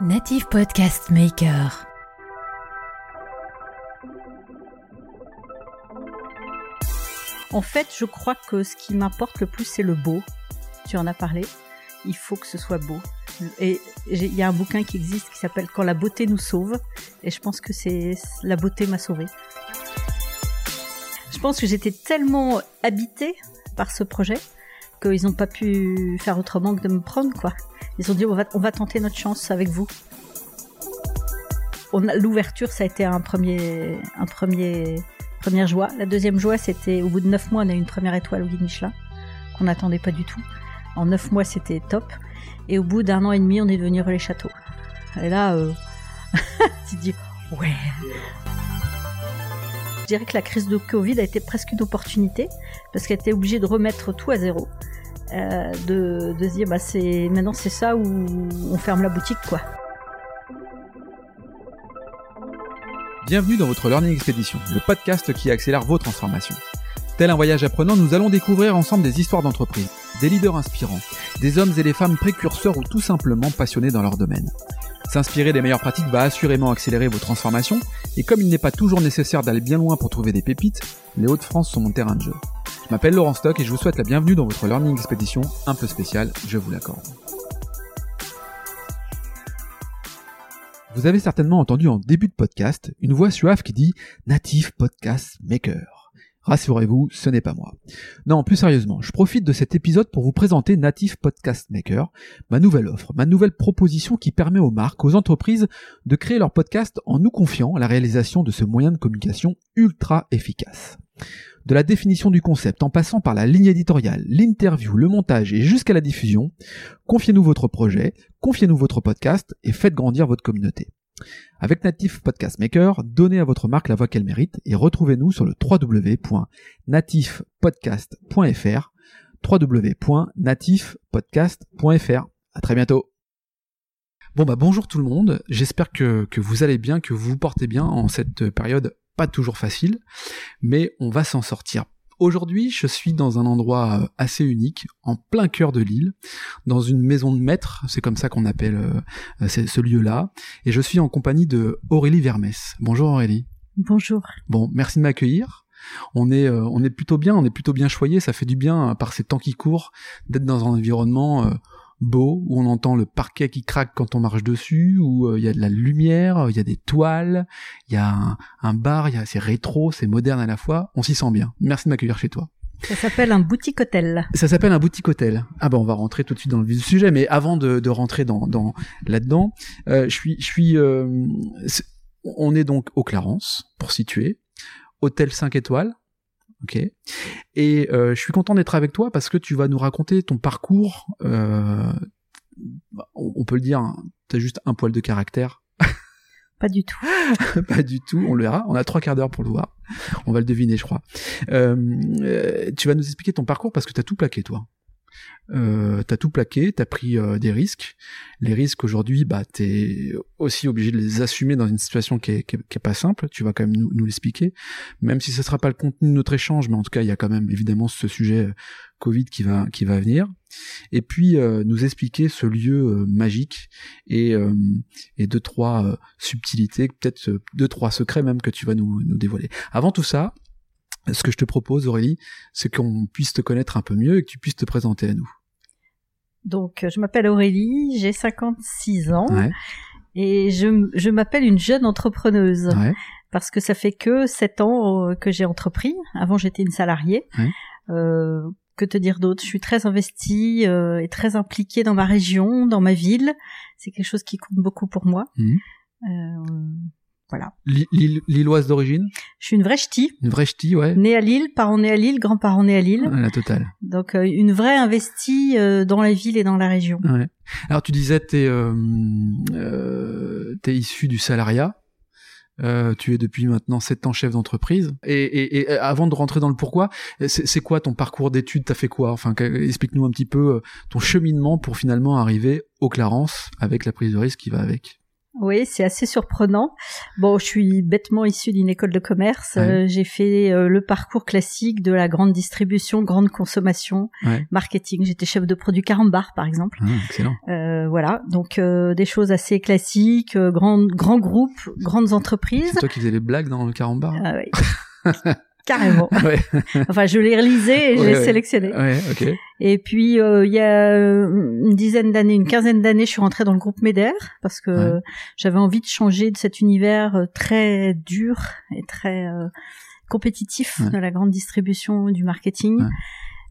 Native Podcast Maker. En fait, je crois que ce qui m'importe le plus, c'est le beau. Tu en as parlé. Il faut que ce soit beau. Et il y a un bouquin qui existe qui s'appelle Quand la beauté nous sauve. Et je pense que c'est la beauté m'a sauvée. Je pense que j'étais tellement habitée par ce projet qu'ils n'ont pas pu faire autrement que de me prendre, quoi. Ils ont dit on va, tenter notre chance avec vous. L'ouverture, ça a été un premier, un premier, première joie. La deuxième joie, c'était au bout de neuf mois, on a eu une première étoile au guide qu'on n'attendait pas du tout. En neuf mois, c'était top. Et au bout d'un an et demi, on est devenu Relais Château. Et là, euh... tu dis ouais. Je dirais que la crise de Covid a été presque une opportunité parce qu'elle était obligée de remettre tout à zéro. Euh, de, de se dire bah c'est maintenant c'est ça où on ferme la boutique quoi. Bienvenue dans votre Learning Expedition, le podcast qui accélère vos transformations. Tel un voyage apprenant, nous allons découvrir ensemble des histoires d'entreprise, des leaders inspirants, des hommes et des femmes précurseurs ou tout simplement passionnés dans leur domaine. S'inspirer des meilleures pratiques va assurément accélérer vos transformations, et comme il n'est pas toujours nécessaire d'aller bien loin pour trouver des pépites, les Hauts-de-France sont mon terrain de jeu. Je m'appelle Laurent Stock et je vous souhaite la bienvenue dans votre Learning Expedition un peu spéciale, je vous l'accorde. Vous avez certainement entendu en début de podcast une voix suave qui dit Native Podcast Maker. Rassurez-vous, ce n'est pas moi. Non, plus sérieusement, je profite de cet épisode pour vous présenter Native Podcast Maker, ma nouvelle offre, ma nouvelle proposition qui permet aux marques, aux entreprises de créer leur podcast en nous confiant la réalisation de ce moyen de communication ultra efficace. De la définition du concept en passant par la ligne éditoriale, l'interview, le montage et jusqu'à la diffusion, confiez-nous votre projet, confiez-nous votre podcast et faites grandir votre communauté. Avec Native Podcast Maker, donnez à votre marque la voix qu'elle mérite et retrouvez-nous sur le www.natifepodcast.fr www.natifepodcast.fr À très bientôt. Bon bah bonjour tout le monde, j'espère que, que vous allez bien, que vous vous portez bien en cette période pas toujours facile, mais on va s'en sortir. Aujourd'hui, je suis dans un endroit euh, assez unique, en plein cœur de l'île, dans une maison de maître, c'est comme ça qu'on appelle euh, c'est- ce lieu-là, et je suis en compagnie de Aurélie Vermès. Bonjour Aurélie. Bonjour. Bon, merci de m'accueillir. On est, euh, on est plutôt bien, on est plutôt bien choyé. Ça fait du bien euh, par ces temps qui courent d'être dans un environnement euh, beau où on entend le parquet qui craque quand on marche dessus, où euh, il y a de la lumière, il y a des toiles, il y a un, un bar, il y a c'est rétro, c'est moderne à la fois. On s'y sent bien. Merci de m'accueillir chez toi. Ça s'appelle un boutique hôtel. Ça s'appelle un boutique hôtel. Ah ben on va rentrer tout de suite dans le vif du sujet, mais avant de, de rentrer dans, dans là-dedans, euh, je suis, je suis, euh, on est donc au Clarence pour situer, hôtel 5 étoiles, ok. Et euh, je suis content d'être avec toi parce que tu vas nous raconter ton parcours. euh, on, peut le dire, hein, t'as juste un poil de caractère, Pas du tout. pas du tout. On le verra. On a trois quarts d'heure pour le voir. On va le deviner, je crois. Euh, tu vas nous expliquer ton parcours parce que t'as tout plaqué, toi. Euh, t'as tout plaqué, t'as pris euh, des risques. Les risques aujourd'hui, bah t'es aussi obligé de les assumer dans une situation qui est, qui est, pas simple. Tu vas quand même nous, nous l'expliquer, même si ce sera pas le contenu de notre échange, mais en tout cas il y a quand même évidemment ce sujet euh, Covid qui va qui va venir. Et puis euh, nous expliquer ce lieu euh, magique et euh, et deux trois subtilités, peut-être deux trois secrets même que tu vas nous nous dévoiler. Avant tout ça, ce que je te propose, Aurélie, c'est qu'on puisse te connaître un peu mieux et que tu puisses te présenter à nous. Donc, euh, je m'appelle Aurélie, j'ai 56 ans Ouais, et je, je m'appelle une jeune entrepreneuse ouais, parce que ça fait que 7 ans euh, que j'ai entrepris. Avant, j'étais une salariée. Ouais. Euh, que te dire d'autre? Je suis très investie euh, et très impliquée dans ma région, dans ma ville. C'est quelque chose qui compte beaucoup pour moi. Euh, voilà. Lille- Lilloise d'origine, Je suis une vraie ch'ti, une vraie ch'ti, ouais. née à Lille, parents nés à Lille, grands-parents nés à Lille. La totale. Donc euh, une vraie investie euh, dans la ville et dans la région. Ouais. Alors tu disais t'es euh, euh, t'es issu du salariat. Euh, tu es depuis maintenant sept ans chef d'entreprise. Et, et, et avant de rentrer dans le pourquoi, c'est quoi ton parcours d'études? T'as fait quoi? Enfin, que- explique-nous un petit peu ton cheminement pour finalement arriver au Clarence avec la prise de risque qui va avec. Oui, c'est assez surprenant. Bon, je suis bêtement issue d'une école de commerce. Ouais. Euh, j'ai fait euh, le parcours classique de la grande distribution, grande consommation, Ouais. marketing. J'étais chef de produit Carambar, par exemple. Ah, excellent. Euh, voilà, donc euh, des choses assez classiques, euh, grands grands groupes, grandes entreprises. C'est toi qui faisais les blagues dans le carambar? Ah oui. Carrément. Ouais. Enfin, je les relisais et je Ouais, les ouais. sélectionnais. Ouais, ok. Et puis euh, il y a euh, une dizaine d'années, une quinzaine d'années, je suis rentrée dans le groupe Meder parce que j'avais envie de changer de cet univers euh, très dur et très euh, compétitif de la grande distribution du marketing.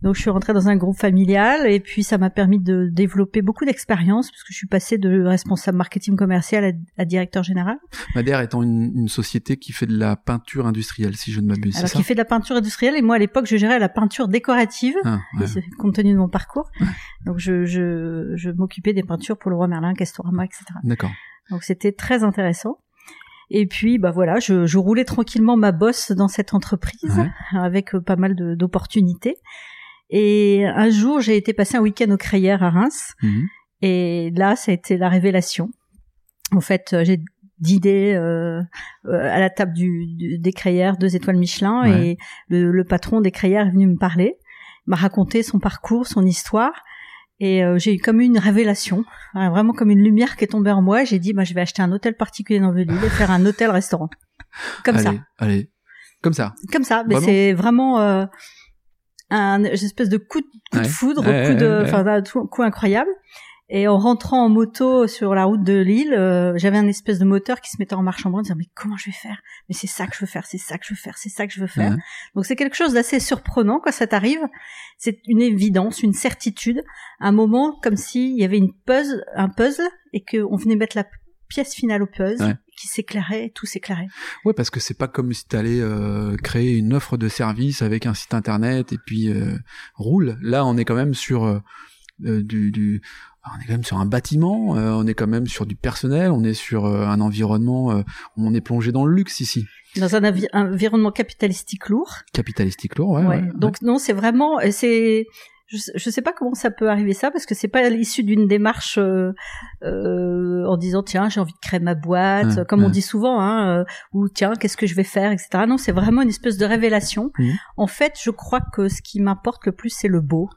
Donc je suis rentrée dans un groupe familial et puis ça m'a permis de développer beaucoup d'expérience parce que je suis passée de responsable marketing commercial à, à directeur général. Madère étant une, une société qui fait de la peinture industrielle, si je ne m'abuse, Alors qui fait de la peinture industrielle et moi à l'époque je gérais la peinture décorative Ah, ouais. Compte tenu de mon parcours. Donc je, je, je m'occupais des peintures pour le roi Merlin, Castorama, etc. D'accord. Donc c'était très intéressant. Et puis bah voilà, je, je roulais tranquillement ma bosse dans cette entreprise Ouais. avec euh, pas mal d'opportunités. Et un jour, j'ai été passer un week-end au Crayères à Reims. Mhm. Et là, ça a été la révélation. En fait, euh, j'ai d'idées euh, euh, à la table du, du- des crayères, deux étoiles Michelin, Ouais. et le, le patron des crayères est venu me parler, m'a raconté son parcours, son histoire, et euh, j'ai eu comme une révélation, hein, vraiment comme une lumière qui est tombée en moi. J'ai dit, bah, je vais acheter un hôtel particulier dans le Lille et faire un hôtel-restaurant, comme allez, ça, Allez, comme ça. comme ça. Mais c'est vraiment euh, un une espèce de coup de, coup de Ouais. foudre, Ouais, coup de, ouais, ouais. enfin, un tout- coup incroyable. Et en rentrant en moto sur la route de Lille, euh, j'avais un espèce de moteur qui se mettait en marche en branle, disant mais comment je vais faire? Mais c'est ça que je veux faire, c'est ça que je veux faire, c'est ça que je veux faire. Ouais. Donc c'est quelque chose d'assez surprenant quand ça t'arrive. C'est une évidence, une certitude, un moment comme s'il y avait une puzzle, un puzzle et qu'on venait mettre la pièce finale au puzzle Ouais. Qui s'éclairait, tout s'éclairait. Ouais, parce que c'est pas comme si t'allais euh, créer une offre de service avec un site internet et puis euh, roule. Là, on est quand même sur euh, euh, du, du, on est quand même sur un bâtiment, on est quand même sur du personnel, on est sur un environnement, on est plongé dans le luxe ici, Dans un environnement capitalistique lourd. capitalistique lourd. Ouais. Ouais. ouais, Donc non, c'est vraiment, c'est, je, je sais pas comment ça peut arriver ça parce que c'est pas l'issue d'une démarche euh, euh, en disant tiens j'ai envie de créer ma boîte, Ouais, comme on ouais. dit souvent, hein, euh, ou tiens qu'est-ce que je vais faire, etc. Non, c'est vraiment une espèce de révélation. Mhm. En fait, je crois que ce qui m'importe le plus c'est le beau.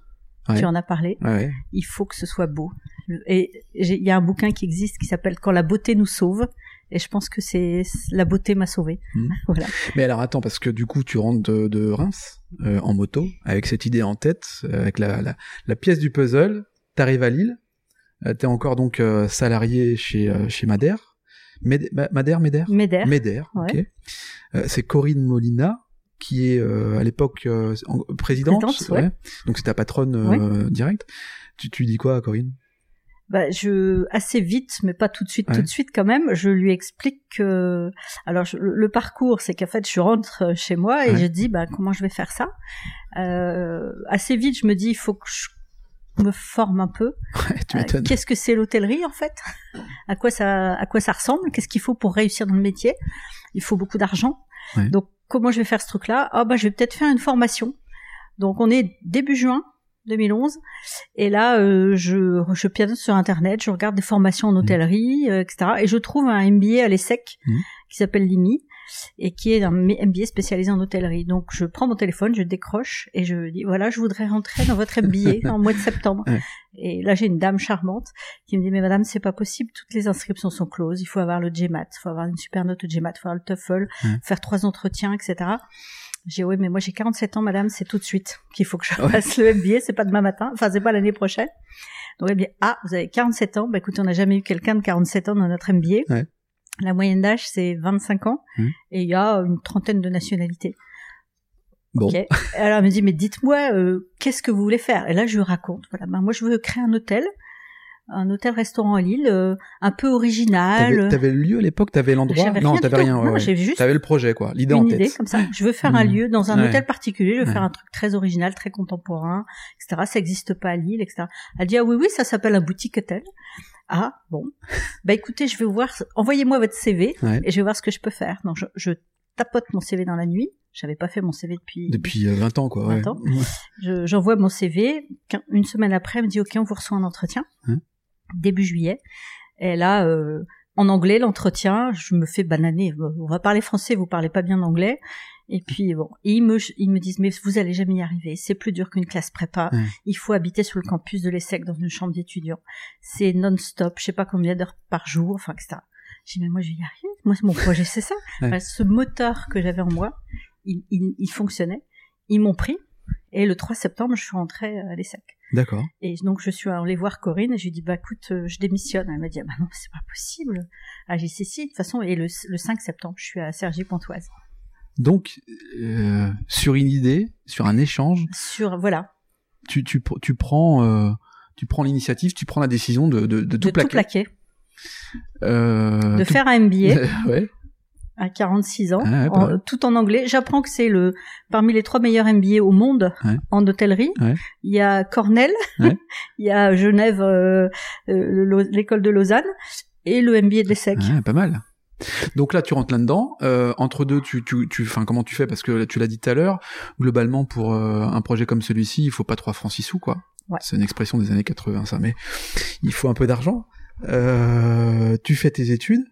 Ouais. Tu en as parlé. ouais. Il faut que ce soit beau. Et il y a un bouquin qui existe qui s'appelle Quand la beauté nous sauve. Et je pense que c'est la beauté m'a sauvé. Voilà. Mais alors attends, parce que du coup, tu rentres de, de Reims? Euh, en moto avec cette idée en tête, euh, avec la, la, la pièce du puzzle. T'arrives à Lille. Euh, T'es encore donc salarié chez chez Madère. Med- Madère, Médère? Médère. Médère, Ouais. ok. C'est Corinne Molina qui est euh, à l'époque euh, en- présidente, Présidente, ouais. donc c'est ta patronne euh, directe. Tu, tu dis quoi Corinne? Bah, je assez vite, mais pas tout de suite, Ouais. tout de suite quand même. Je lui explique que, alors je- le, parcours, c'est qu'en fait, je rentre chez moi et Ouais. je dis, bah comment je vais faire ça? Euh, Assez vite, je me dis, il faut que je me forme un peu. Ouais, Euh. Qu'est-ce que c'est l'hôtellerie en fait? À quoi ça, à quoi ça ressemble? Qu'est-ce qu'il faut pour réussir dans le métier? Il faut beaucoup d'argent. Ouais. Donc comment je vais faire ce truc-là? Ah bah je vais peut-être faire une formation. Donc on est début juin 2011 et là euh, je je pianote sur internet, je regarde des formations en hôtellerie, euh, etc. Et je trouve un MBA à l'ESSEC Mhm. qui s'appelle Limi et qui est un MBA spécialisé en hôtellerie. Donc je prends mon téléphone, je décroche et je dis voilà, je voudrais rentrer dans votre MBA en mois de septembre. Ouais. Et là j'ai une dame charmante qui me dit mais madame c'est pas possible, toutes les inscriptions sont closes, il faut avoir le GMAT, il faut avoir une super note au GMAT, il faut avoir le TOEFL, faire trois entretiens, etc. J'ai dit, oui, mais moi j'ai 47 ans, madame, c'est tout de suite qu'il faut que je Ouais. fasse le MBA, c'est pas demain matin, enfin c'est pas l'année prochaine. Donc elle me dit, ah, vous avez 47 ans, bah écoutez, on n'a jamais eu quelqu'un de 47 ans dans notre MBA. Ouais. La moyenne d'âge c'est 25 ans Mhm. et il y a une trentaine de nationalités. Bon. Alors elle me dit, mais dites-moi, euh, qu'est-ce que vous voulez faire? Et là je lui raconte, voilà, ben moi je veux créer un hôtel, un hôtel-restaurant à Lille, euh, un peu original. t'avais le lieu à l'époque, t'avais l'endroit? Non, t'avais rien. ouais, ouais. juste T'avais le projet, quoi. L'idée en une tête. idée comme ça. Je veux faire un Mhm. lieu dans un Ouais. hôtel particulier. Je veux faire un truc très original, très contemporain, etc. Ça n'existe pas à Lille, etc. Elle dit ah oui oui, ça s'appelle un boutique hôtel. Ah bon. bah écoutez, je vais voir. Envoyez-moi votre CV et je vais voir ce que je peux faire. Donc je, je tapote mon CV dans la nuit. J'avais pas fait mon CV depuis. Depuis euh, 20 ans, quoi. 20 ouais. ans. Je- J'envoie mon CV. Une semaine après, elle me dit ok, on vous reçoit un entretien Hein début juillet. Et là, euh, en anglais l'entretien, je me fais bananer. On va parler français, vous parlez pas bien anglais. Et puis bon, ils me ils me disent mais vous allez jamais y arriver, c'est plus dur qu'une classe prépa. Il faut habiter sur le campus de l'ESSEC dans une chambre d'étudiants. C'est non-stop, je sais pas combien d'heures par jour, enfin etc. J'ai dit mais moi je vais y arriver. Moi mon projet c'est ça. Ouais. Enfin, ce moteur que j'avais en moi, il, il, il fonctionnait. Ils m'ont pris et le 3 septembre je suis rentrée à l'ESSEC. D'accord. Et donc je suis allée voir Corinne et je lui ai dit bah écoute euh, je démissionne. Elle m'a dit ah bah non c'est pas possible. Ah j'ai si de toute façon et le, le 5 septembre je suis à Sergi Pontoise. Donc, euh, sur une idée, sur un échange, Sur voilà tu, tu, tu prends, euh, tu prends l'initiative, tu prends la décision de, de, de de tout plaquer. tout plaquer, de tout- faire un MBA ouais. À 46 ans, Ah ouais, pas en- mal. tout en anglais. J'apprends que c'est le parmi les trois meilleurs MBA au monde Ouais. en hôtellerie. Il y a Cornell, il y a Genève, euh, euh, le- l'école de Lausanne et le MBA de l'ESSEC. Pas mal. Donc là, tu rentres là-dedans. Euh, entre deux, tu, tu, tu, enfin, comment tu fais? Parce que tu l'as dit tout à l'heure. Globalement, pour euh, un projet comme celui-ci, il faut pas trois francs six sous, quoi. Ouais. C'est une expression des années 80, ça. Mais il faut un peu d'argent. Euh, tu fais tes études.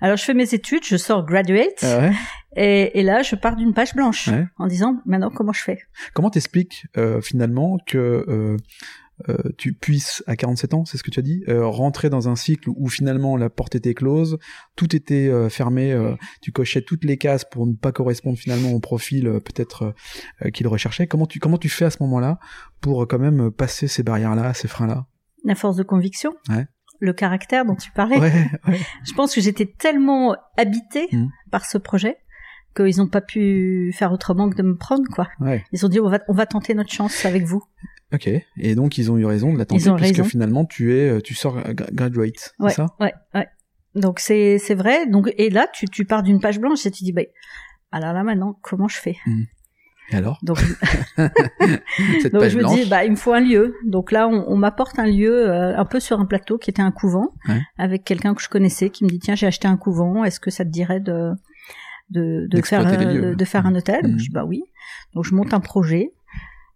Alors je fais mes études, je sors graduate Ah ouais. et, et là je pars d'une page blanche Ouais. en disant maintenant comment je fais? Comment t'expliques euh, finalement que euh, euh, tu puisses à 47 ans, c'est ce que tu as dit, rentrer dans un cycle où finalement la porte était close, tout était fermé, tu cochais toutes les cases pour ne pas correspondre finalement au profil peut-être qu'il recherchait. Comment tu comment tu fais à ce moment-là pour quand même passer ces barrières-là, ces freins-là? La force de conviction, Ouais. Le caractère dont tu parlais. Ouais, ouais. Je pense que j'étais tellement habitée Mhm. par ce projet qu'ils n'ont pas pu faire autrement que de me prendre quoi. ouais. Ils ont dit on va on va tenter notre chance avec vous. Ok. Et donc ils ont eu raison de la tenter puisque raison. finalement tu es euh, tu sors gra- graduate, Ouais, c'est ça? ouais, ouais. Donc c'est c'est vrai. Donc et là tu tu pars d'une page blanche et tu dis bah alors là maintenant comment je fais? Et alors? Donc cette donc page je me dis bah il me faut un lieu. Donc là on, on m'apporte un lieu euh, un peu sur un plateau qui était un couvent Ouais. avec quelqu'un que je connaissais qui me dit tiens j'ai acheté un couvent est-ce que ça te dirait de de, de faire euh, de faire un hôtel? Mhm. Je dis bah oui. Donc je monte un projet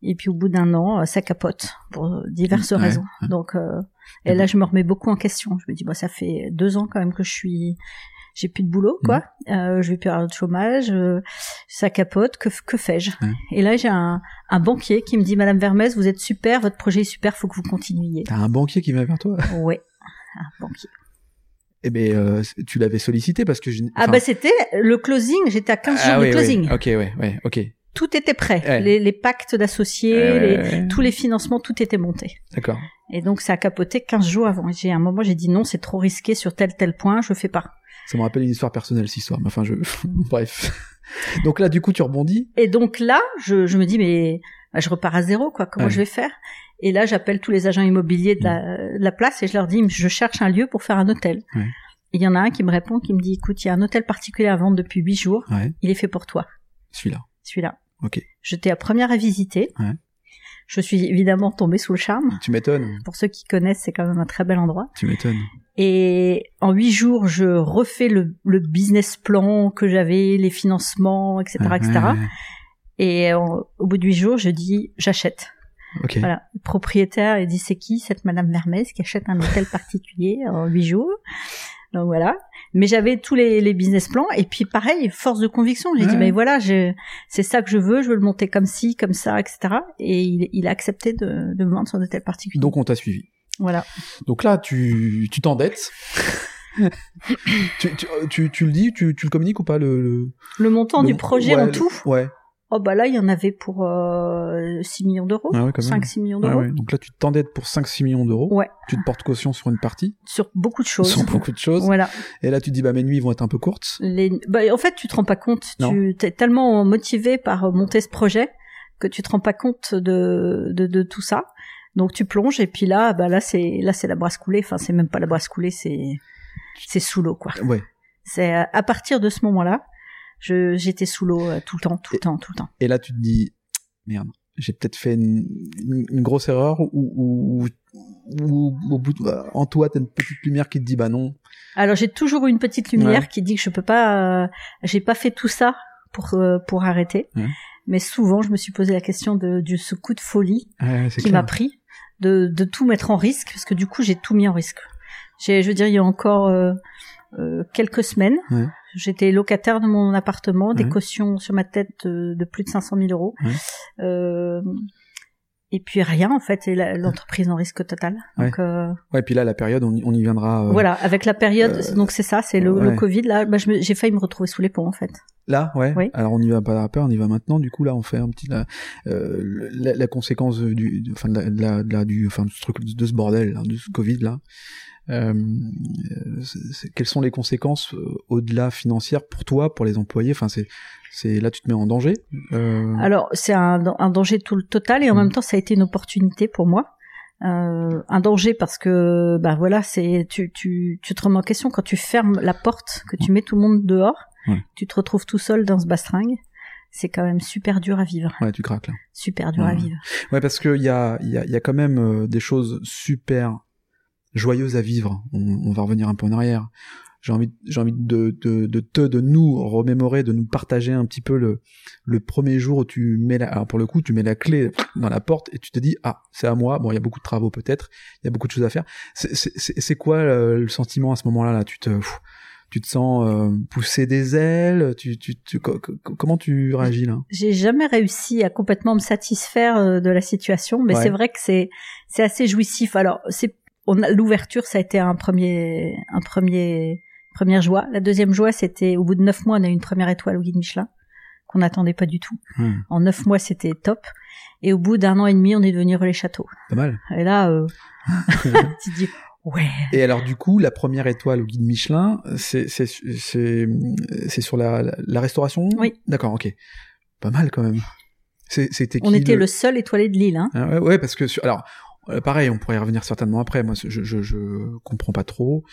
et puis au bout d'un an euh, ça capote pour diverses Ouais, raisons. ouais. Donc euh, et là je me remets beaucoup en question. Je me dis bah ça fait deux ans quand même que je suis j'ai plus de boulot quoi. Mhm. Euh, je vais plus avoir de chômage. euh, ça capote. Que que fais-je? Et là j'ai un un banquier qui me dit Madame Vermès vous êtes super votre projet est super faut que vous continuiez. T'as un banquier qui vient vers toi? Ouais. Un banquier. Eh ben, euh, tu l'avais sollicité parce que je. Ah enfin- bah c'était le closing, j'étais à 15 jours Ah de oui, closing. oui. Ok, ouais, ouais, ok. Tout était prêt. Ouais. Les, les pactes d'associés, les- tous les financements, tout était monté. D'accord. Et donc ça a capoté 15 jours avant. J'ai un moment j'ai dit non, c'est trop risqué sur tel tel point, je fais pas. Ça me rappelle une histoire personnelle, cette histoire. Mais enfin, je. Bref. Donc là, du coup, tu rebondis. Et donc là, je, je me dis mais bah, je repars à zéro quoi. Comment Ouais. je vais faire? Et là, j'appelle tous les agents immobiliers de la, de la place et je leur dis je cherche un lieu pour faire un hôtel. Ouais. Et il y en a un qui me répond, qui me dit écoute, il y a un hôtel particulier à vendre depuis huit jours. Ouais. Il est fait pour toi, Celui-là. celui-là. Ok. J'étais la première à visiter. Je suis évidemment tombée sous le charme. Tu m'étonnes. Pour ceux qui connaissent, c'est quand même un très bel endroit. Tu m'étonnes. Et en huit jours, je refais le, le business plan que j'avais, les financements, etc., etc. ouais, ouais. Et en- au bout de huit jours, je dis j'achète. Ok. Voilà. Le propriétaire, il dit c'est qui cette Madame Vermès qui achète un hôtel particulier en huit jours? Donc voilà. Mais j'avais tous les, les business plans et puis pareil, force de conviction. J'ai dit Ouais. mais voilà, je- c'est ça que je veux, je veux le monter comme ci, comme ça, etc. Et il, il a accepté de, de me vendre son hôtel particulier. Donc on t'a suivi. Voilà. Donc là, tu tu t'endettes. tu, tu, tu, tu le dis, tu, tu le communiques ou pas le, le- Le montant le- du projet ouais, en tout? Ouais. Oh bah là, il y en avait pour euh, 6 millions d'euros, Ah ouais, quand même. 5-6 millions Ah d'euros, ouais. Donc là, tu t'endettes pour 5-6 millions d'euros. Ouais. Tu te portes caution sur une partie, sur beaucoup de choses. sur beaucoup de choses. Voilà. Et là, tu te dis, bah, mes nuits vont être un peu courtes. Les... Bah, en fait, tu te rends pas compte. Non. Tu es tellement motivé par monter ce projet que tu te rends pas compte de, de, de tout ça. Donc tu plonges et puis là, bah là c'est là c'est la brasse coulée. Enfin, c'est même pas la brasse coulée, c'est c'est sous l'eau quoi. Ouais. C'est euh, à partir de ce moment-là, je j'étais sous l'eau euh, tout le temps, tout le temps, tout le temps. Et là, tu te dis, merde, j'ai peut-être fait une, une- une grosse erreur ou, ou, ou, ou au bout de- euh, en toi, t'as une petite lumière qui te dit, bah non. Alors j'ai toujours eu une petite lumière Ouais. qui dit que je peux pas, euh, j'ai pas fait tout ça pour euh, pour arrêter. Ouais. Mais souvent, je me suis posé la question de, de ce coup de folie Ouais, qui m'a pris de, de tout mettre en risque parce que du coup j'ai tout mis en risque. J'ai, je veux dire, il y a encore euh, euh, quelques semaines. Ouais. J'étais locataire de mon appartement, des Ouais. cautions sur ma tête de, de plus de 500 000 euros. Ouais. Et puis rien en fait, et l'entreprise en risque total. Donc euh, Ouais, puis là, la période, on y, on y viendra. euh, voilà, avec la période, euh, donc c'est ça, c'est le, le ouais. Covid. Là, bah, j'ai failli me retrouver sous les ponts en fait. Là, ouais. Oui. Alors on y va pas à peur, on y va maintenant. Du coup, là, on fait un petit la, la, la conséquence du, enfin de la, de la- de la- du, enfin de ce truc, de ce bordel, là, de ce Covid là. Euh, quelles sont les conséquences euh, au-delà financières pour toi, pour les employés? Enfin, c'est, c'est là, tu te mets en danger. Euh, Alors c'est un, un danger tout le total et en même temps ça a été une opportunité pour moi. Euh, un danger parce que bah voilà c'est tu, tu tu te remets en question quand tu fermes la porte que tu mets tout le monde dehors Ouais. tu te retrouves tout seul dans ce bastringue c'est quand même super dur à vivre ouais, tu craques là. super dur à Ouais. vivre Ouais, parce qu'il y a, il y, a, il y a quand même des choses super joyeuses à vivre. On, on va revenir un peu en arrière. J'ai envie, j'ai envie de, de, de te, de nous remémorer, de nous partager un petit peu le, le premier jour où tu mets la, alors pour le coup, tu mets la clé dans la porte et tu te dis, ah, c'est à moi. Bon, il y a beaucoup de travaux peut-être, il y a beaucoup de choses à faire. C'est, quoi euh, le sentiment à ce moment-là, là? Tu te, pff, tu te sens euh, pousser des ailes, tu, tu, tu, co- co- comment tu réagis là? j'ai jamais réussi à complètement me satisfaire euh, de la situation mais Ouais. c'est vrai que c'est c'est assez jouissif alors c'est on a l'ouverture ça a été un premier un premier première joie la deuxième joie c'était au bout de neuf mois on a eu une première étoile au guide Michelin qu'on n'attendait pas du tout Hmm, en neuf mois c'était top et au bout d'un an et demi on est devenu relais château pas mal. et là euh, tu te dis ouais Et alors du coup, la première étoile au guide Michelin, c'est c'est c'est c'est sur la, la, la restauration? Oui. D'accord, ok. Pas mal quand même. C'était on était le seul étoilé de l'île hein. Ah ouais, ouais, parce que alors euh, pareil, on pourrait y revenir certainement après. Moi, je je, je comprends pas trop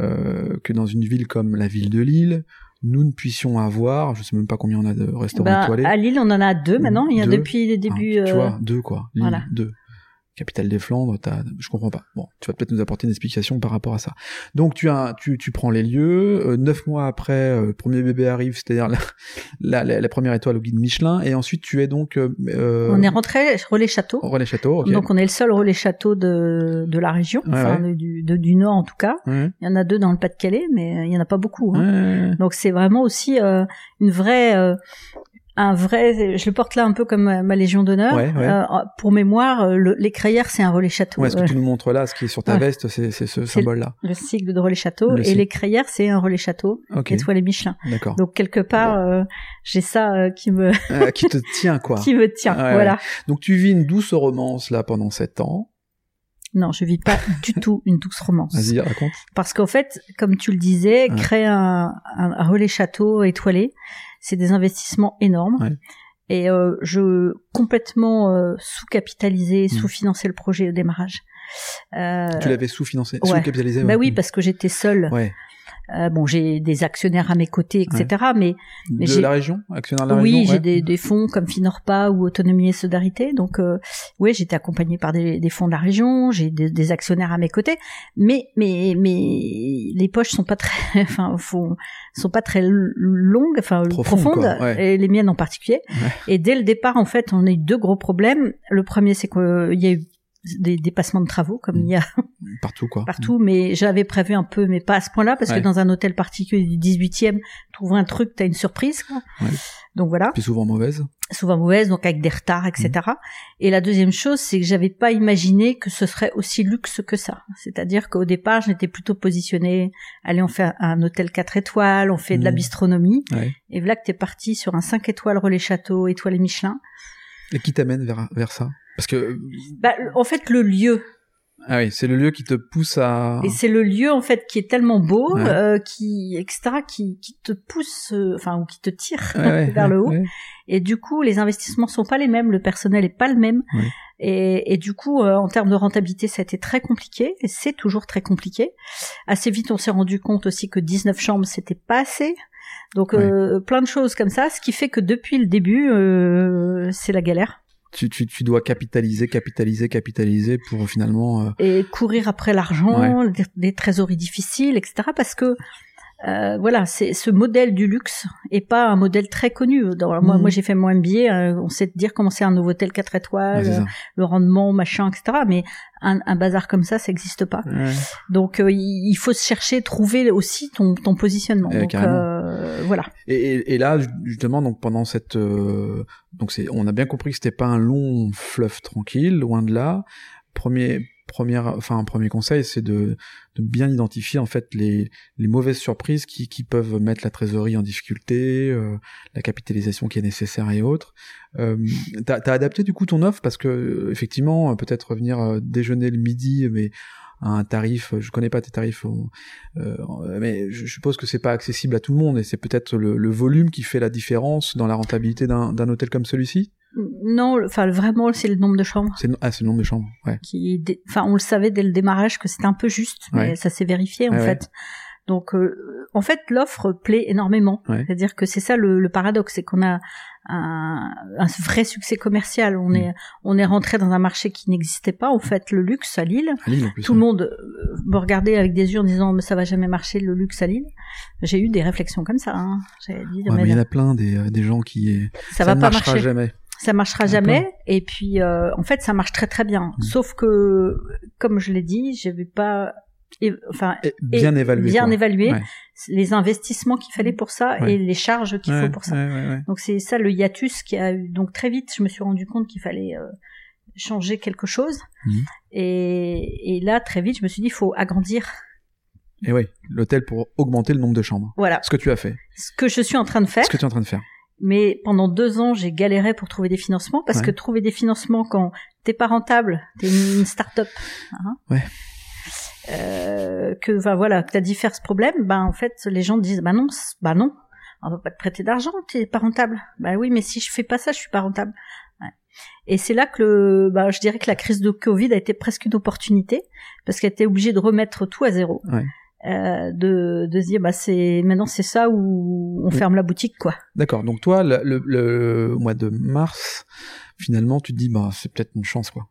euh, que dans une ville comme la ville de Lille, nous ne puissions avoir, je sais même pas combien on a de restaurants Bah, étoilés. à Lille on en a deux maintenant il y a Deux. depuis les Ah, débuts tu euh, vois, deux quoi. Lille, voilà. deux. Capitale des Flandres, t'as, je comprends pas. Bon, tu vas peut-être nous apporter une explication par rapport à ça. Donc tu as, tu, tu prends les lieux. euh, neuf mois après, euh, le premier bébé arrive, c'est-à-dire la, la, la, première étoile au guide Michelin, et ensuite tu es donc. Euh, euh, on est rentré relais château au relais château. Donc on est le seul relais château de, de la région, Ouais, enfin ouais. du, de- du nord en tout cas. Ouais, Il y en a deux dans le Pas-de-Calais, mais euh, il y en a pas beaucoup. hein. Donc c'est vraiment aussi euh, une vraie, euh, un vrai. Je le porte là un peu comme euh, ma légion d'honneur. Ouais, ouais. Euh, pour mémoire, euh, crayères c'est un relais château. Ouais, ce que tu nous montres là, ce qui est sur ta Ouais. veste, c'est, ce symbole-là. le sigle de relais château Le et crayères c'est un relais château. Ok. Étoile et Michelin. D'accord. Donc quelque part, euh, j'ai ça euh, qui me qui te tient quoi. qui me tient. Voilà. Donc tu vis une douce romance là pendant sept ans. Non, je vis pas du tout une douce romance. Vas-y, raconte. Parce qu'en fait, comme tu le disais, créer un, un- un relais château étoilé, c'est des investissements énormes. Ouais. Et euh, je complètement euh, sous-capitalisé, Mm. sous-financé le projet au démarrage. Euh, Tu l'avais sous-financé, ouais. sous-capitalisé. bah ouais. oui, parce que j'étais seule. Euh, bon, j'ai des actionnaires à mes côtés, etc. Mais Mais de j'ai- la région, actionnaire de la oui, région. j'ai ouais. des, des fonds comme Finorpa ou Autonomie et Solidarité. Donc, euh, oui, j'étais accompagnée par des, des fonds de la région. J'ai des, des actionnaires à mes côtés. Mais, mais, mais les poches sont pas très, enfin, font, sont pas très longues, enfin Profondes, profondes, quoi, ouais. et les miennes en particulier. Ouais. Et dès le départ, en fait, on a eu deux gros problèmes. Le premier, c'est qu'il y a eu des dépassements de travaux, comme il y a Partout quoi. partout, mais j'avais prévu un peu, mais pas à ce point-là, parce Ouais. que dans un hôtel particulier du 18e, trouver un truc, t'as une surprise, quoi. Ouais. Donc voilà, Puis souvent mauvaise. souvent mauvaise, donc avec des retards, etc. Mm. Et la deuxième chose, c'est que j'avais pas imaginé que ce serait aussi luxe que ça. C'est-à-dire qu'au départ, j'étais plutôt positionnée, allez, on fait un, hôtel 4 étoiles, on fait de la Mm. bistronomie, Ouais. et voilà que t'es parti sur un 5 étoiles relais château, étoile et Michelin. Et qui t'amène vers vers ça? Parce que Bah, en fait, le lieu, ah oui, c'est le lieu qui te pousse à. Et c'est le lieu en fait qui est tellement beau, Ouais. euh, qui etc., qui, qui te pousse, euh, enfin ou qui te tire Ouais, ouais, vers le haut. Et du coup, les investissements sont pas les mêmes, le personnel est pas le même. Et, et du coup, euh, en termes de rentabilité, ça a été très compliqué. Et c'est toujours très compliqué. Assez vite, on s'est rendu compte aussi que 19 chambres, c'était pas assez. Donc plein de choses comme ça, ce qui fait que depuis le début, c'est la galère. Tu, tu, tu dois capitaliser, capitaliser, capitaliser pour finalement. euh, et courir après l'argent, des, des trésoreries difficiles, etc. Parce que euh, voilà, c'est ce modèle du luxe est pas un modèle très connu. Dans, Moi, moi j'ai fait mon MBA, euh, on sait dire comment c'est un nouveau hôtel 4 étoiles, Ouais, ça. le rendement, machin, etc. Mais un, un bazar comme ça, ça n'existe pas. Ouais. Donc euh, il faut se chercher, trouver aussi ton, ton positionnement. Euh, Donc euh, voilà. Et, et, et là, justement, donc pendant cette, euh, donc c'est, on a bien compris que c'était pas un long fleuve tranquille, loin de là. Premier, première, enfin un premier conseil, c'est de, de bien identifier en fait les, les mauvaises surprises qui, qui peuvent mettre la trésorerie en difficulté, euh, la capitalisation qui est nécessaire et autres. Euh, t'as, t'as adapté du coup ton offre? Parce que effectivement, peut-être revenir euh, déjeuner le midi, mais à un tarif, je connais pas tes tarifs, euh, mais je suppose que c'est pas accessible à tout le monde et c'est peut-être le, le volume qui fait la différence dans la rentabilité d'un hôtel comme celui-ci? Non, enfin vraiment, c'est le nombre de chambres. C'est ah, c'est le nombre de chambres. Ouais. qui enfin on le savait dès le démarrage que c'était un peu juste mais Ouais. ça s'est vérifié en Ouais, fait donc euh, en fait l'offre plaît énormément c'est-à-dire que c'est ça le, le paradoxe c'est qu'on a un, un vrai succès commercial on Mm. est on est rentré dans un marché qui n'existait pas en fait le luxe à Lille À Lille en plus. tout le monde euh, me regardait avec des yeux en disant mais ça va jamais marcher le luxe à Lille j'ai eu des réflexions comme ça hein. dit Ouais, mais il y en a plein des, euh, des gens qui ça, ça, va ne pas marchera marcher jamais. Ça marchera jamais et puis euh, en fait ça marche très très bien Mm. sauf que comme je l'ai dit je vais pas enfin Et bien évalué. bien quoi. évaluer Ouais. les investissements qu'il fallait pour ça Ouais. et les charges qu'il Ouais, faut pour ça donc c'est ça le hiatus qui a eu donc très vite je me suis rendu compte qu'il fallait euh, changer quelque chose Mhm. et, et là très vite je me suis dit il faut agrandir Et oui, l'hôtel pour augmenter le nombre de chambres. voilà Ce que tu as fait. ce que je suis en train de faire Ce que tu es en train de faire. Mais pendant deux ans, j'ai galéré pour trouver des financements parce Ouais. que trouver des financements quand t'es pas rentable, t'es une, une start-up, hein, Ouais. euh, que ben voilà, que t'as dit faire ce problème, ben en fait les gens disent bah non, bah non, on va pas te prêter d'argent, t'es pas rentable. Bah oui, mais si je fais pas ça, je suis pas rentable. Ouais. Et c'est là que le, bah, je dirais que la crise de Covid a été presque une opportunité parce qu'elle était obligée de remettre tout à zéro. Ouais. Euh, de, de se dire bah c'est maintenant c'est ça où on Oui. ferme la boutique quoi. D'accord. Donc toi, le, le, le mois de mars, finalement, tu te dis, bah, c'est peut-être une chance, quoi.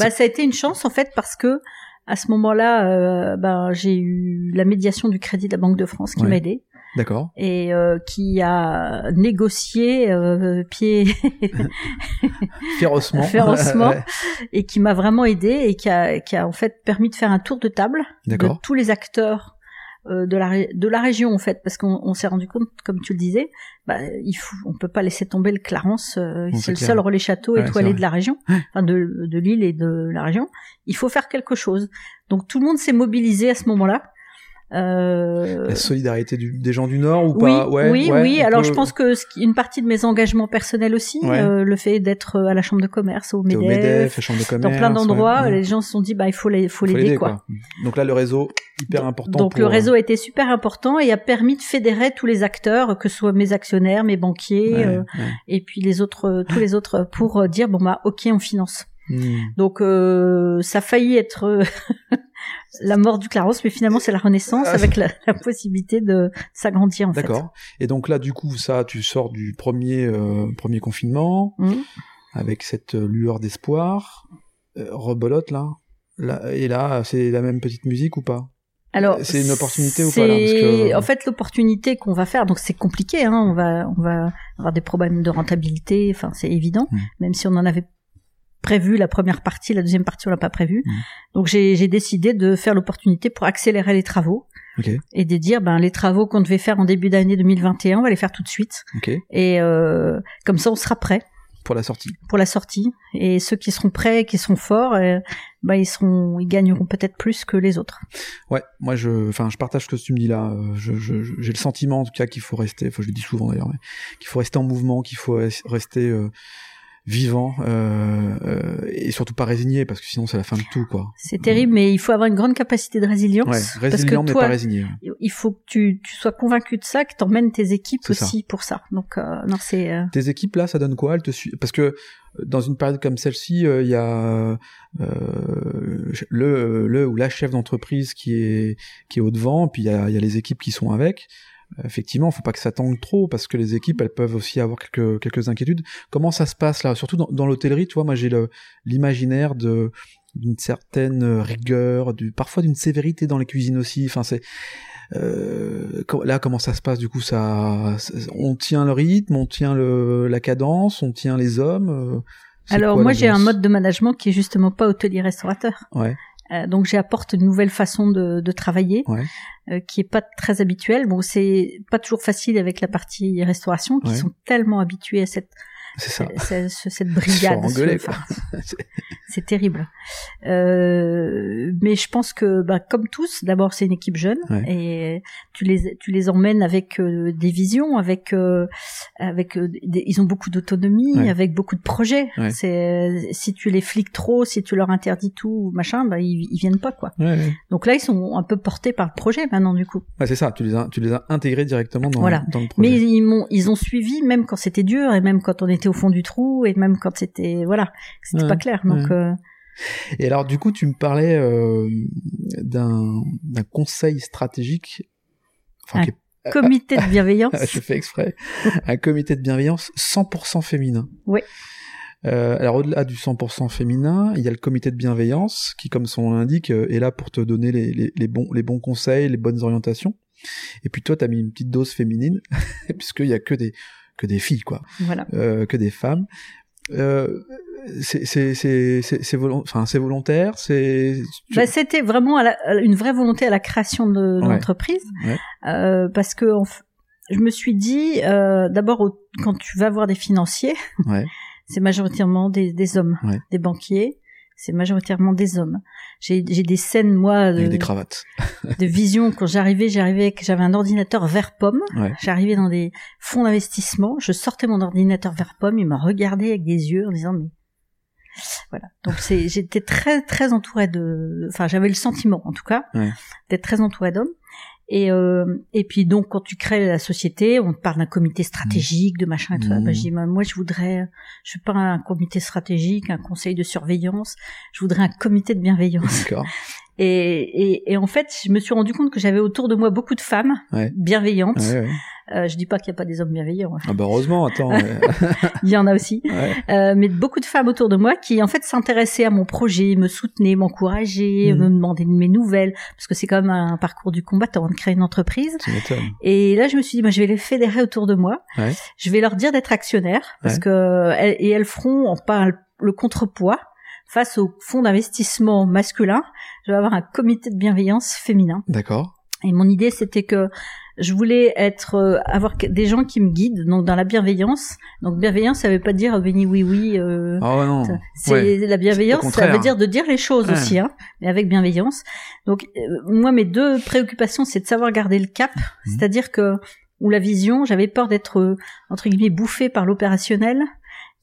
Bah, ça a été une chance en fait parce que à ce moment-là, euh, ben j'ai eu la médiation du crédit de la Banque de France qui Ouais. m'a aidé D'accord. et euh, qui a négocié euh, pied Férocement. Férocement. Ouais. et qui m'a vraiment aidé et qui a, qui a en fait permis de faire un tour de table de tous les acteurs euh, de la ré- de la région en fait parce qu'on on s'est rendu compte comme tu le disais bah il faut on peut pas laisser tomber le Clarence euh, c'est le clair. seul relais château Ouais, étoilé de la région enfin de de l'île et de la région il faut faire quelque chose donc tout le monde s'est mobilisé à ce moment-là euh, La solidarité du- des gens du Nord ou oui, pas ouais, oui, ouais, oui. on Alors peut- je pense que ce qui- une partie de mes engagements personnels aussi, Ouais. euh, le fait d'être à la chambre de commerce, au MEDEF, au MEDEF, la chambre de commerce. dans plein d'endroits, les gens se sont dit bah il faut les, faut Faut l'aider quoi. Donc là, le réseau, hyper important. Donc pour, le euh, réseau a été super important et a permis de fédérer tous les acteurs, que ce soit mes actionnaires, mes banquiers euh, et puis les autres, euh, tous les autres, pour euh, dire bon bah ok on finance. Hmm. Donc euh, ça a failli être euh, la mort du Clarence, mais finalement c'est la renaissance Ah, avec la, la possibilité de s'agrandir en fait. D'accord. Et donc là, du coup, ça, tu sors du premier euh, premier confinement Mhm. avec cette euh, lueur d'espoir. Euh, rebolote là. Là, et là, c'est la même petite musique ou pas? Alors, C'est une opportunité ou pas, là, parce c'est- que- En fait, l'opportunité qu'on va faire, donc c'est compliqué, hein, on va, on va avoir des problèmes de rentabilité, enfin c'est évident, Mm. même si on en avait prévu la première partie, la deuxième partie on l'a pas prévu. Mm. Donc j'ai décidé de faire l'opportunité pour accélérer les travaux et de dire ben les travaux qu'on devait faire en début d'année 2021, on va les faire tout de suite et euh, comme ça on sera prêt Pour la sortie. pour la sortie et ceux qui seront prêts, qui seront forts, euh, ben ils seront, ils gagneront peut-être plus que les autres. Ouais, moi je, enfin, je partage ce que tu me dis là. Euh, Je, je, je- j'ai le sentiment en tout cas qu'il faut rester, enfin, je le dis souvent d'ailleurs, qu'il faut rester en mouvement, qu'il faut res- rester euh, vivant euh, euh, et surtout pas résigné parce que sinon c'est la fin de tout quoi. C'est terrible, mais il faut avoir une grande capacité de résilience. Ouais, parce que résilient mais toi, pas résigné. il faut que tu, tu sois convaincu de ça, que t'emmènes tes équipes ça. aussi pour ça. Donc, euh, non, c'est... euh, Tes équipes là, ça donne quoi? Elles te suivent Parce que euh, dans une période comme celle-ci, il y a euh, le, le ou la chef d'entreprise qui est qui est au devant, puis il y a, il y a les équipes qui sont avec. Effectivement, faut pas que ça tangue trop parce que les équipes, elles peuvent aussi avoir quelques quelques inquiétudes. Comment ça se passe là? Surtout dans, dans l'hôtellerie, tu vois, moi j'ai l'imaginaire de d'une certaine rigueur, du parfois d'une sévérité dans les cuisines aussi. Enfin, c'est euh, là, comment ça se passe du coup Ça, on tient le rythme, on tient le la cadence, on tient les hommes. euh, Alors quoi moi j'ai un mode de management qui est justement pas hôtelier-restaurateur. Ouais. Euh, donc j'apporte une nouvelle façon de, de travailler Ouais. euh, qui est pas très habituelle. Bon c'est pas toujours facile avec la partie restauration qui Ouais. sont tellement habitués à cette C'est ça. cette, ce- cette brigade. ce- c'est terrible. Euh, mais je pense que, bah, comme tous, d'abord c'est une équipe jeune Ouais. et tu les tu les emmènes avec euh, des visions, avec euh, avec des- ils ont beaucoup d'autonomie, Ouais. avec beaucoup de projets. Ouais. C'est si tu les fliques trop, si tu leur interdis tout, machin, bah ils, ils viennent pas quoi. Donc là ils sont un peu portés par le projet maintenant du coup. C'est ça. Tu les as, tu les as intégrés directement dans, Voilà. dans le projet. Mais ils m'ont ils ont suivi même quand c'était dur et même quand on était au fond du trou et même quand c'était voilà c'était Ouais. pas clair. Donc Ouais. euh, Et alors, du coup, tu me parlais euh, d'un conseil stratégique. Enfin, Un est- comité de bienveillance. je fais exprès. un comité de bienveillance 100% féminin. Oui. Euh, alors au-delà du 100% féminin, il y a le comité de bienveillance qui, comme son nom l'indique, euh, est là pour te donner les, les, les bons, les bons conseils, les bonnes orientations. Et puis toi, t'as mis une petite dose féminine, puisqu'il y a que des que des filles, quoi, Voilà. euh, que des femmes. Euh, c'est volontaire, c'est Bah, c'était vraiment à la- à une vraie volonté à la création de Ouais. l'entreprise, Ouais. euh, parce que je me suis dit, euh, d'abord, quand tu vas voir des financiers, ouais c'est majoritairement des, des hommes, des banquiers, c'est majoritairement des hommes. J'ai des scènes, moi, de, des cravates. de vision, quand j'arrivais, j'arrivais, j'avais un ordinateur vert pomme, Ouais. j'arrivais dans des fonds d'investissement, je sortais mon ordinateur vert pomme, il me regardait avec des yeux en disant, mais... Voilà. Donc c'est, j'étais très très entourée de, enfin j'avais le sentiment en tout cas Ouais. d'être très entourée d'hommes. Et euh, et puis donc quand tu crées la société, on te parle d'un comité stratégique, de machin et tout ça. Mmh. Bah, je dis moi je voudrais, je suis pas un comité stratégique, un conseil de surveillance, je voudrais un comité de bienveillance. Et, et, et en fait, je me suis rendu compte que j'avais autour de moi beaucoup de femmes Ouais. bienveillantes. Ouais, ouais. Euh, je dis pas qu'il n'y a pas des hommes bienveillants, hein. Ah bah heureusement, attends. il y en a aussi. Ouais. Euh, mais beaucoup de femmes autour de moi qui en fait s'intéressaient à mon projet, me soutenaient, m'encourageaient, Mhm. me demandaient de mes nouvelles, parce que c'est quand même un parcours du combattant de créer une entreprise. Et là, je me suis dit, bah, je vais les fédérer autour de moi. Ouais. Je vais leur dire d'être actionnaires, parce que et elles feront en pas le contrepoids face au fonds d'investissement masculin. Je vais avoir un comité de bienveillance féminin. D'accord. Et mon idée, c'était que je voulais être euh, avoir des gens qui me guident donc dans la bienveillance. Donc bienveillance, ça veut pas dire euh, béni oui oui. euh, ouais, non. c'est Ouais. la bienveillance, ça veut dire de dire les choses Ouais. aussi, hein, mais avec bienveillance. Donc euh, moi, mes deux préoccupations, c'est de savoir garder le cap, Mhm. c'est-à-dire que ou la vision, j'avais peur d'être euh, entre guillemets bouffé par l'opérationnel.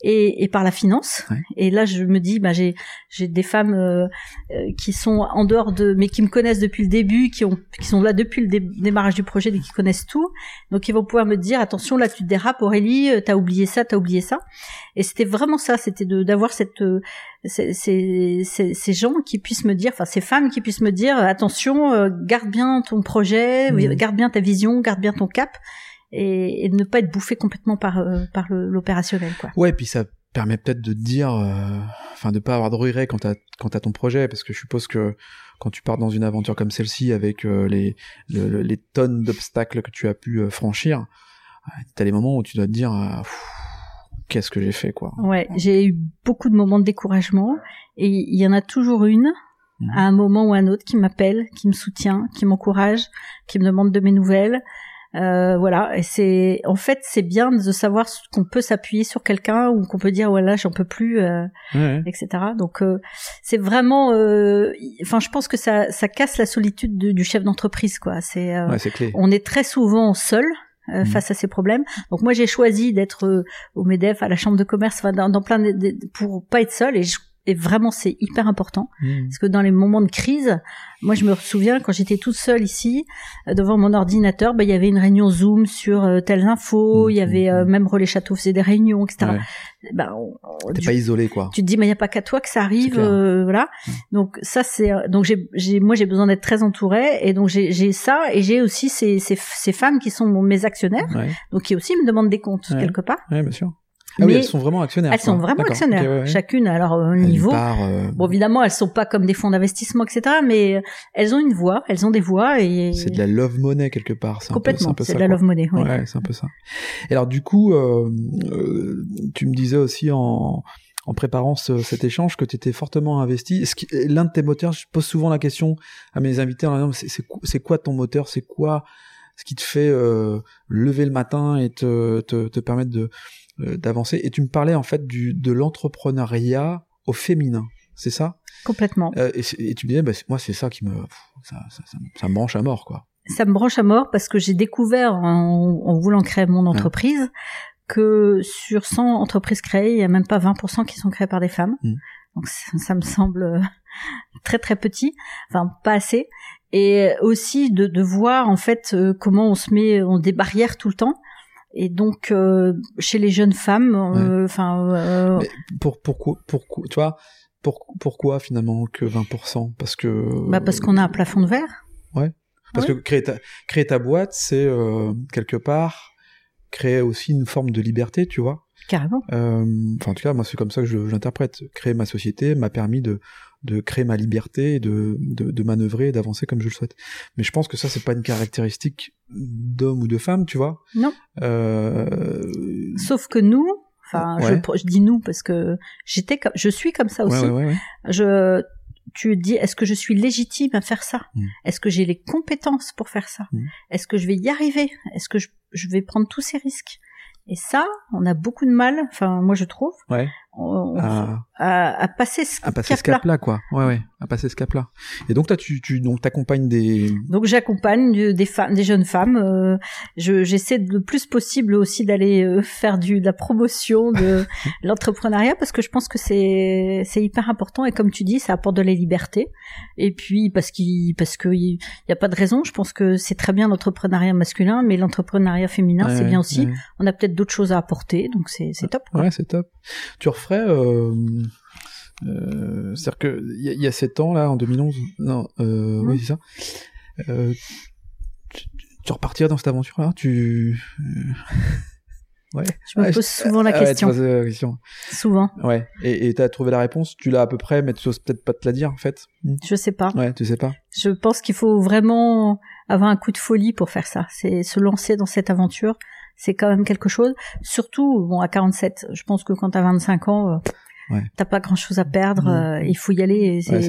Et, et par la finance. Ouais. Et là, je me dis, bah, j'ai j'ai des femmes euh, euh, qui sont en dehors de, mais qui me connaissent depuis le début, qui ont, qui sont là depuis le dé- démarrage du projet, et qui connaissent tout. Donc, ils vont pouvoir me dire, attention, là, tu te dérapes, Aurélie, euh, t'as oublié ça, t'as oublié ça. Et c'était vraiment ça, c'était d'avoir cette, euh, ces, ces, ces- ces gens qui puissent me dire, enfin, ces femmes qui puissent me dire, attention, euh, garde bien ton projet, Mhm. garde bien ta vision, garde bien ton cap. Et, et ne pas être bouffé complètement par euh, par l'opérationnel quoi. Ouais, puis ça permet peut-être de te dire, euh, enfin, de pas avoir de regrets quant à quant à ton projet, parce que je suppose que quand tu pars dans une aventure comme celle-ci avec euh, les le- le- les tonnes d'obstacles que tu as pu euh, franchir, euh, t'as les moments où tu dois te dire, euh, qu'est-ce que j'ai fait, quoi. Ouais, j'ai eu beaucoup de moments de découragement et il y en a toujours une Mhm. à un moment ou un autre qui m'appelle, qui me soutient, qui m'encourage, qui me demande de mes nouvelles. Euh, voilà, et c'est en fait c'est bien de savoir qu'on peut s'appuyer sur quelqu'un ou qu'on peut dire voilà j'en peux plus, euh, Ouais, etc. Donc euh, c'est vraiment, euh, enfin je pense que ça ça casse la solitude de- du chef d'entreprise quoi. C'est euh, Ouais, on est très souvent seul euh, Mhm. face à ces problèmes. Donc moi j'ai choisi d'être au Medef, à la chambre de commerce, enfin dans, dans plein de, de- pour pas être seul et, je- et vraiment c'est hyper important Mhm. parce que dans les moments de crise, moi je me souviens quand j'étais toute seule ici euh, devant mon ordinateur, bah, il y avait une réunion Zoom sur euh, telles infos, Mhm. il y avait euh, même Relais Château faisait des réunions, etc. Ouais. Bah, on- T'es pas isolé, quoi. tu te dis mais il y a pas qu'à toi que ça arrive euh, voilà donc ça c'est donc j'ai j'ai moi j'ai besoin d'être très entourée et donc j'ai j'ai ça et j'ai aussi ces, ces ces femmes qui sont mes actionnaires Ouais, donc qui aussi me demandent des comptes Ouais. quelque part ouais, bien sûr. Ah oui, elles sont vraiment actionnaires. elles sont vraiment actionnaires, Ok, ouais, ouais. chacune à leur euh, niveau. euh, Bon, évidemment, elles sont pas comme des fonds d'investissement, etc. Mais elles ont une voix, elles ont des voix et C'est de la love money quelque part. complètement. C'est de la love money. Oui. Ouais, c'est un peu ça. Et alors du coup, euh, euh, tu me disais aussi en, en préparant ce- cet échange que tu étais fortement investi. L'un de tes moteurs, je pose souvent la question à mes invités en disant, c'est- quoi- ton moteur C'est quoi ce qui te fait euh, lever le matin et te, te, te permettre de euh, d'avancer Et tu me parlais en fait du, de l'entrepreneuriat au féminin. C'est ça? Complètement. Euh, et, tu me disais, bah, moi, c'est ça qui me, ça, ça, ça, me- ça me branche à mort, quoi. ça me branche à mort parce que j'ai découvert en, en voulant créer mon entreprise que sur 100 entreprises créées, il y a même pas 20% qui sont créées par des femmes. Mm. Donc ça, me semble euh, très très petit, enfin pas assez. Et aussi de, de voir en fait euh, comment on se met on des barrières tout le temps. Et donc euh, chez les jeunes femmes, euh, enfin euh, pour, pourquoi, pourquoi, tu vois, pour, pourquoi finalement que 20% Parce que. bah parce qu'on a un plafond de verre. Parce Ouais. que créer ta, créer ta boîte, c'est euh, quelque part créer aussi une forme de liberté, tu vois. Carrément. Euh, Enfin, en tout cas, moi, c'est comme ça que je, je l'interprète. Créer ma société m'a permis de, de créer ma liberté, et de, de, de manœuvrer et d'avancer comme je le souhaite. Mais je pense que ça, c'est pas une caractéristique d'homme ou de femme, tu vois. Non. Euh... Sauf que nous, enfin Ouais. je, je dis nous parce que j'étais comme je suis comme ça aussi. Ouais, ouais, ouais, ouais. je tu dis est-ce que je suis légitime à faire ça? Mm. Est-ce que j'ai les compétences pour faire ça? Mm. Est-ce que je vais y arriver? Est-ce que je, je vais prendre tous ces risques? Et ça, on a beaucoup de mal, enfin moi je trouve, Ouais. On- À, à, passer ce à passer ce cap-là, quoi. Ouais, ouais. À passer ce cap-là. Et donc, toi, tu, tu, donc, t'accompagnes des, Donc j'accompagne des femmes, des jeunes femmes. euh, je- J'essaie le plus possible aussi d'aller euh, faire du, de la promotion de l'entrepreneuriat parce que je pense que c'est c'est hyper important et comme tu dis, ça apporte de la liberté. Et puis parce qu'il parce que il y a pas de raison. Je pense que c'est très bien l'entrepreneuriat masculin, mais l'entrepreneuriat féminin Ouais, c'est bien aussi. ouais. On a peut-être d'autres choses à apporter, donc c'est c'est top. quoi. Ouais, c'est top. Tu referais, euh, euh, c'est-à-dire que il y, a- il y a 7 ans là, en 2011, non, euh, Mhm. oui c'est ça. Euh, tu, tu repartirais dans cette aventure-là Tu euh, Ouais. Je me Ouais, pose souvent la Ah ouais, tu question, poses la question. souvent. Ouais. Et t'as trouvé la réponse Tu l'as à peu près, mais tu oses peut-être pas te la dire en fait. Hmm. Je sais pas. Ouais, tu sais pas. Je pense qu'il faut vraiment avoir un coup de folie pour faire ça. C'est se lancer dans cette aventure. C'est quand même quelque chose. Surtout, bon, à 47, je pense que quand t'as 25 ans, euh, Ouais. t'as pas grand chose à perdre. Euh, il faut y aller. Ouais,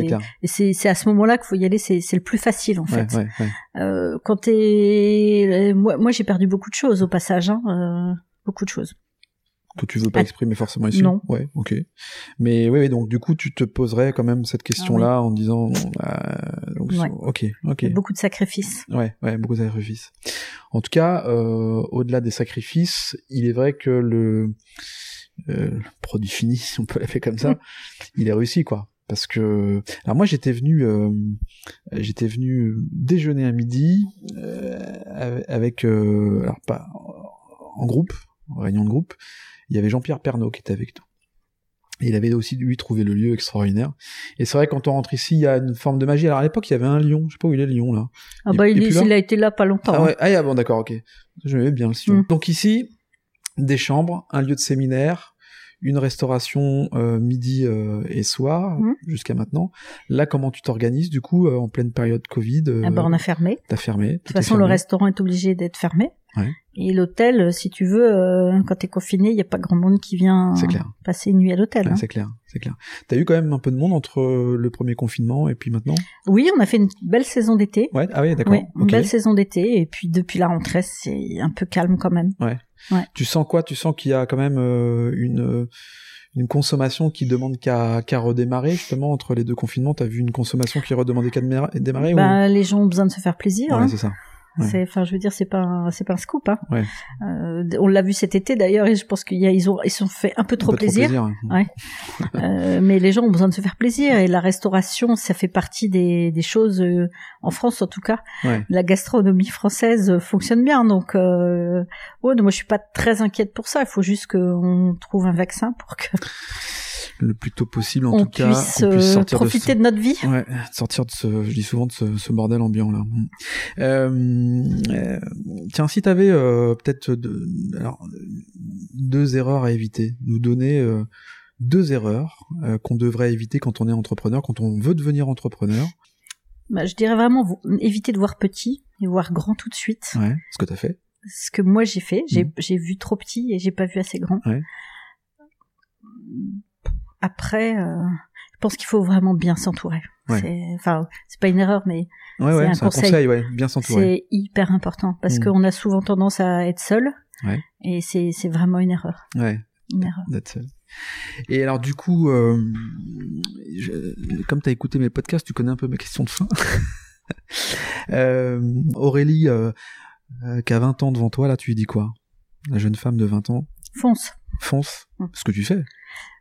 C'est à ce moment-là qu'il faut y aller. C'est le plus facile en Ouais, fait. ouais, ouais. Euh, quand t'es, moi, moi j'ai perdu beaucoup de choses au passage. Hein, euh, beaucoup de choses. Que tu veux pas Ah, exprimer forcément ici? non. Ouais, ok. Mais oui, oui, donc du coup, tu te poserais quand même cette question-là en disant, euh, donc, Ouais. ok, ok. Beaucoup de sacrifices. Ouais, ouais, beaucoup de sacrifices. En tout cas, euh, au-delà des sacrifices, il est vrai que le, euh, le produit fini, si on peut l'appeler comme ça, il est réussi, quoi. Parce que, alors moi j'étais venu, euh, j'étais venu déjeuner à midi euh, avec, euh, alors pas en groupe, en réunion de groupe. Il y avait Jean-Pierre Pernaud qui était avec nous. Et il avait aussi lui trouvé le lieu extraordinaire. Et c'est vrai quand on rentre ici, il y a une forme de magie. Alors à l'époque, il y avait un lion. Je sais pas où il est le lion là. Ah bah il il, est il a été là pas longtemps. Ah hein. ouais, ah, yeah, bon d'accord, ok. Je m'aimais bien le sillon. Mm. Donc ici, des chambres, un lieu de séminaire, une restauration euh, midi euh, et soir Mm. jusqu'à maintenant. Là, comment tu t'organises du coup euh, en pleine période Covid euh, Ah bah on a fermé. T'as fermé. De toute façon, le restaurant est obligé d'être fermé. Ouais. Et l'hôtel, euh, si tu veux, euh, quand t'es confiné, il n'y a pas grand monde qui vient clair. passer une nuit à l'hôtel. Ouais, hein. C'est clair, c'est clair. T'as eu quand même un peu de monde entre le premier confinement et puis maintenant? Oui, on a fait une belle saison d'été. Ouais. Ah oui, d'accord. Une belle saison d'été. Et puis depuis la rentrée, c'est un peu calme quand même. Tu sens quoi? Tu sens qu'il y a quand même euh, une euh, une consommation qui demande qu'à redémarrer justement entre les deux confinements? T'as vu une consommation qui redemandait qu'à démarrer, démarrer Bah, les gens ont besoin de se faire plaisir. ou... hein. C'est ça. C'est, enfin, je veux dire, c'est pas, c'est pas un scoop. Hein. Ouais. Euh, on l'a vu cet été d'ailleurs, et je pense qu'ils ils ont, ils sont fait un peu trop Un peu plaisir. hein. Ouais. Euh, mais les gens ont besoin de se faire plaisir et la restauration, ça fait partie des, des choses euh, en France en tout cas. Ouais. La gastronomie française euh, fonctionne bien, donc euh, ouais, moi je suis pas très inquiète pour ça. Il faut juste qu'on trouve un vaccin pour que Le plus tôt possible en on tout cas. puisse, qu'on puisse euh, sortir profiter de, notre vie. de ce... Ouais, sortir de ce, je dis souvent de ce, ce bordel ambiant là. Euh, euh, tiens, si t'avais euh, peut-être, alors, deux erreurs à éviter. Nous donner deux erreurs qu'on devrait éviter quand on est entrepreneur, quand on veut devenir entrepreneur. Bah, je dirais vraiment éviter de voir petit et voir grand tout de suite. Ouais, ce que t'as fait. Ce que moi j'ai fait, j'ai j'ai vu trop petit et j'ai pas vu assez grand. Ouais. Après, euh, je pense qu'il faut vraiment bien s'entourer. Ouais. C'est- Enfin, c'est pas une erreur, mais Ouais, C'est ouais, un c'est un conseil. conseil, ouais, bien s'entourer. c'est hyper important parce Mhm. qu'on a souvent tendance à être seul. Et c'est vraiment une erreur. Ouais, Une erreur. d'être seul. Et alors du coup, euh, je- comme t'as écouté mes podcasts, tu connais un peu mes questions de fin. Euh, Aurélie, euh, euh, qui a 20 ans devant toi, là, tu lui dis quoi? La jeune femme de 20 ans, Fonce. fonce, Mm. ce que tu fais.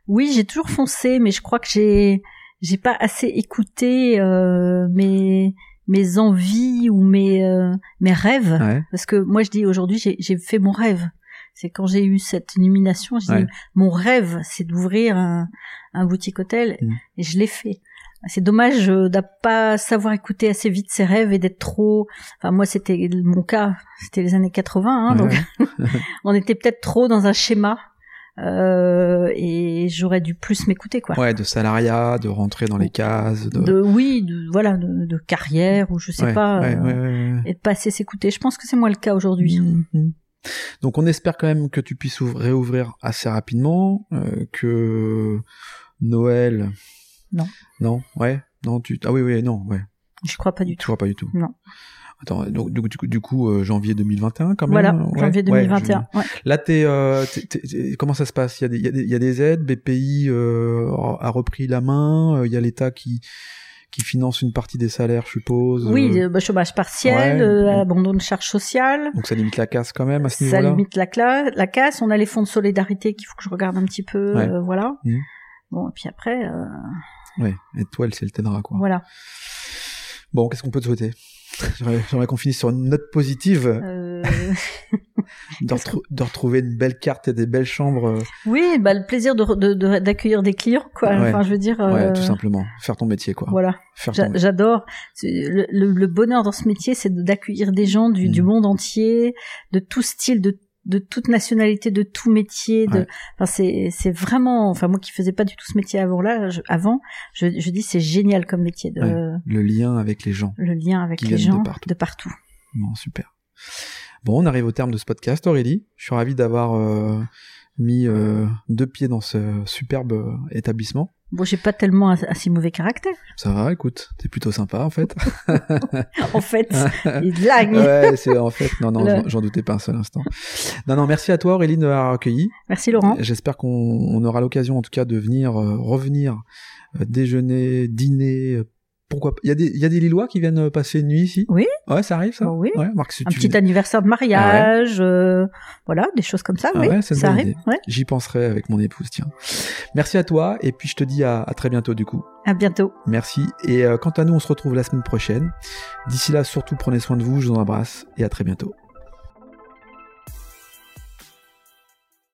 Oui, j'ai toujours foncé, mais je crois que j'ai j'ai pas assez écouté euh, mes mes envies ou mes euh, mes rêves. Ouais, Parce que moi, je dis aujourd'hui, j'ai j'ai fait mon rêve. C'est quand j'ai eu cette illumination, j'ai Ouais. dit mon rêve, c'est d'ouvrir un, un boutique hôtel, Mm. et je l'ai fait. C'est dommage euh, de pas savoir écouter assez vite ses rêves et d'être trop. Enfin, moi, c'était mon cas. C'était les années 80, hein, donc on était peut-être trop dans un schéma. Euh, et j'aurais dû plus m'écouter, quoi. ouais, de salariat, de rentrer dans les cases, de, De oui, de, voilà, de, de carrière ou je sais Ouais, pas, ouais, euh, ouais, et de pas assez s'écouter. Je pense que c'est moi le cas aujourd'hui. Mhm. Donc on espère quand même que tu puisses ouvrir- réouvrir assez rapidement, euh, que Noël. Non. Non, ouais, non, tu. Ah oui, oui, non, ouais. Je crois pas du Tu tout. vois pas du tout. Non. Attends, donc du, coup- du coup, euh, janvier 2021 quand même. Voilà, ouais, janvier ouais, 2021. ouais. je- Là, t'es, euh, comment ça se passe? Il y a des, il y a des, il y a des aides. BPI euh, a repris la main. euh, Il y a l'État qui qui finance une partie des salaires, je suppose. Oui, euh, euh, bah, chômage partiel, ouais. euh, abandon de charges sociales. donc ça limite la casse quand même à ce Ça niveau-là. limite la, la casse. On a les fonds de solidarité qu'il faut que je regarde un petit peu. Ouais. euh, voilà. Mhm. Bon, et puis après, euh, Ouais. Et toi, elle, c'est le t'aidera quoi. voilà. Bon, qu'est-ce qu'on peut te souhaiter? J'aimerais qu'on finisse sur une note positive, Euh, de, retrou- de retrouver une belle carte et des belles chambres. euh, oui, bah, le plaisir de, de- de- d'accueillir des clients, quoi. Ouais. Enfin, je veux dire. Ouais, euh, tout simplement. Faire ton métier, quoi. Voilà. J'adore. Le, le- le bonheur dans ce métier, c'est d'accueillir des gens du, Mm. du monde entier, de tout style, de, de toute nationalité, de tout métier. De, Ouais. enfin, c'est, c'est vraiment. Enfin, moi qui faisais pas du tout ce métier avant là, je, avant, je, je dis c'est génial comme métier, de, Ouais. Le lien avec les gens. le lien avec les viennent de gens partout. de partout. Bon, super. Bon, on arrive au terme de ce podcast, Aurélie. Je suis ravi d'avoir euh, mis euh, deux pieds dans ce superbe euh, établissement. Bon, j'ai pas tellement un, un si mauvais caractère. Ça va, écoute, t'es plutôt sympa en fait. En fait, il blague. ouais, c'est en fait, non, non, Le- j'en- doutais pas un seul instant. Non, non, merci à toi Aurélie de m'avoir accueilli. Merci Laurent. J'espère qu'on on aura l'occasion en tout cas de venir euh, revenir euh, déjeuner, dîner. Pourquoi pas Il y a des il y a des Lillois qui viennent passer une nuit ici? Oui. Ouais, ça arrive ça? Oh oui. Ouais, Marc, si Un petit anniversaire de mariage, euh, voilà, des choses comme ça. Ah oui, ouais, ça arrive. J'y penserai avec mon épouse, tiens. Merci à toi, et puis je te dis à, à très bientôt du coup. À bientôt. Merci, et euh, quant à nous, on se retrouve la semaine prochaine. D'ici là, surtout prenez soin de vous, je vous embrasse, et à très bientôt.